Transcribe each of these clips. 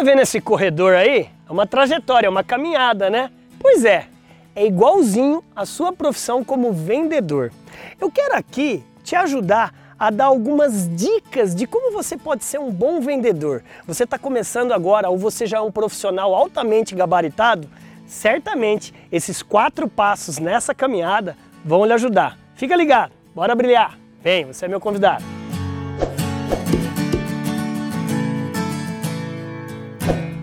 tá vendo esse corredor aí? É uma trajetória, é uma caminhada, né? Pois é, é igualzinho a sua profissão como vendedor. Eu quero aqui te ajudar a dar algumas dicas de como você pode ser um bom vendedor. Você está começando agora ou você já é um profissional altamente gabaritado? Certamente esses quatro passos nessa caminhada vão lhe ajudar. Fica ligado, bora brilhar! Vem, você é meu convidado.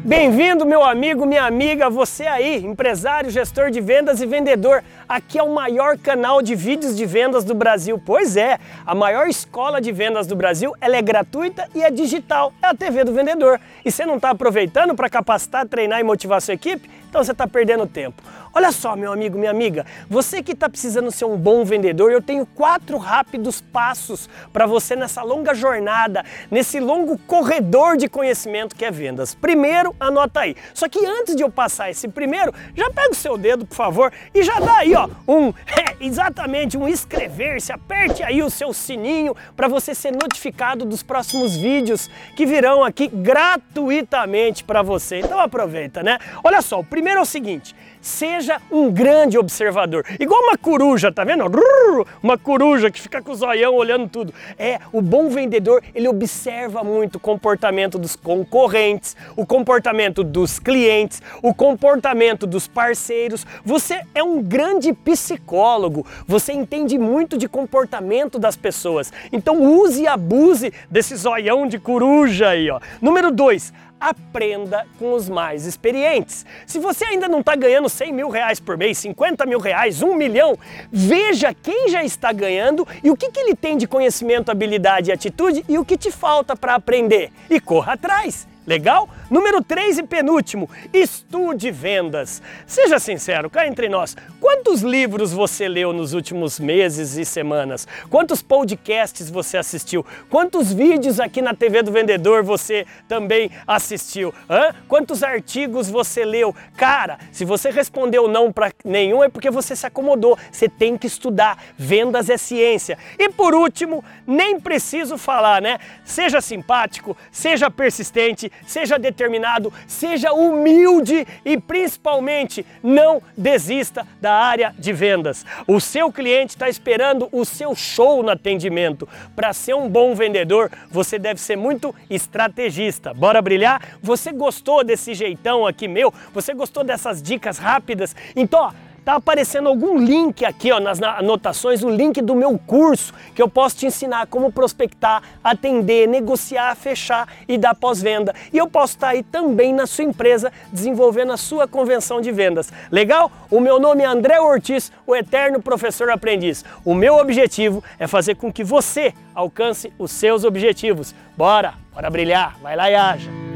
Bem-vindo, meu amigo, minha amiga, você aí, empresário, gestor de vendas e vendedor. Aqui é o maior canal de vídeos de vendas do Brasil. Pois é, a maior escola de vendas do Brasil, ela é gratuita e é digital. É a TV do vendedor. E você não está aproveitando para capacitar, treinar e motivar sua equipe? Então você está perdendo tempo. Olha só, meu amigo, minha amiga, você que está precisando ser um bom vendedor, eu tenho quatro rápidos passos para você nessa longa jornada, nesse longo corredor de conhecimento que é vendas. Primeiro, anota aí. Só que antes de eu passar esse primeiro, já pega o seu dedo, por favor, e já dá aí, ó, um, exatamente, um inscrever-se, aperte aí o seu sininho para você ser notificado dos próximos vídeos que virão aqui gratuitamente para você. Então aproveita, né? Olha só, o primeiro é o seguinte, seja um grande observador. Igual uma coruja, tá vendo? Uma coruja que fica com o zoião olhando tudo. É, o bom vendedor, ele observa muito o comportamento dos concorrentes, o comportamento dos clientes, o comportamento dos parceiros. Você é um grande psicólogo, você entende muito de comportamento das pessoas. Então use e abuse desse zoião de coruja aí, ó. Número 2, aprenda com os mais experientes. Se você ainda não está ganhando 100 mil reais por mês, 50 mil reais, 1 milhão, veja quem já está ganhando e o que, que ele tem de conhecimento, habilidade e atitude e o que te falta para aprender. E corra atrás. Legal? Número 3 e penúltimo, estude vendas. Seja sincero, cá entre nós, quantos livros você leu nos últimos meses e semanas? Quantos podcasts você assistiu? Quantos vídeos aqui na TV do Vendedor você também assistiu? Hã? Quantos artigos você leu? Cara, se você respondeu não para nenhum é porque você se acomodou. Você tem que estudar. Vendas é ciência. E por último, nem preciso falar, né? Seja simpático, seja persistente, seja determinado, seja humilde e principalmente não desista da área de vendas. O seu cliente está esperando o seu show no atendimento. Para ser um bom vendedor, você deve ser muito estrategista. Bora brilhar? Você gostou desse jeitão aqui meu? Você gostou dessas dicas rápidas? Então, ó, Tá aparecendo algum link aqui ó, nas anotações, o link do meu curso que eu posso te ensinar como prospectar, atender, negociar, fechar e dar pós-venda. E eu posso estar tá aí também na sua empresa desenvolvendo a sua convenção de vendas. Legal? O meu nome é André Ortiz, o eterno professor aprendiz. O meu objetivo é fazer com que você alcance os seus objetivos. Bora, bora brilhar, vai lá e haja.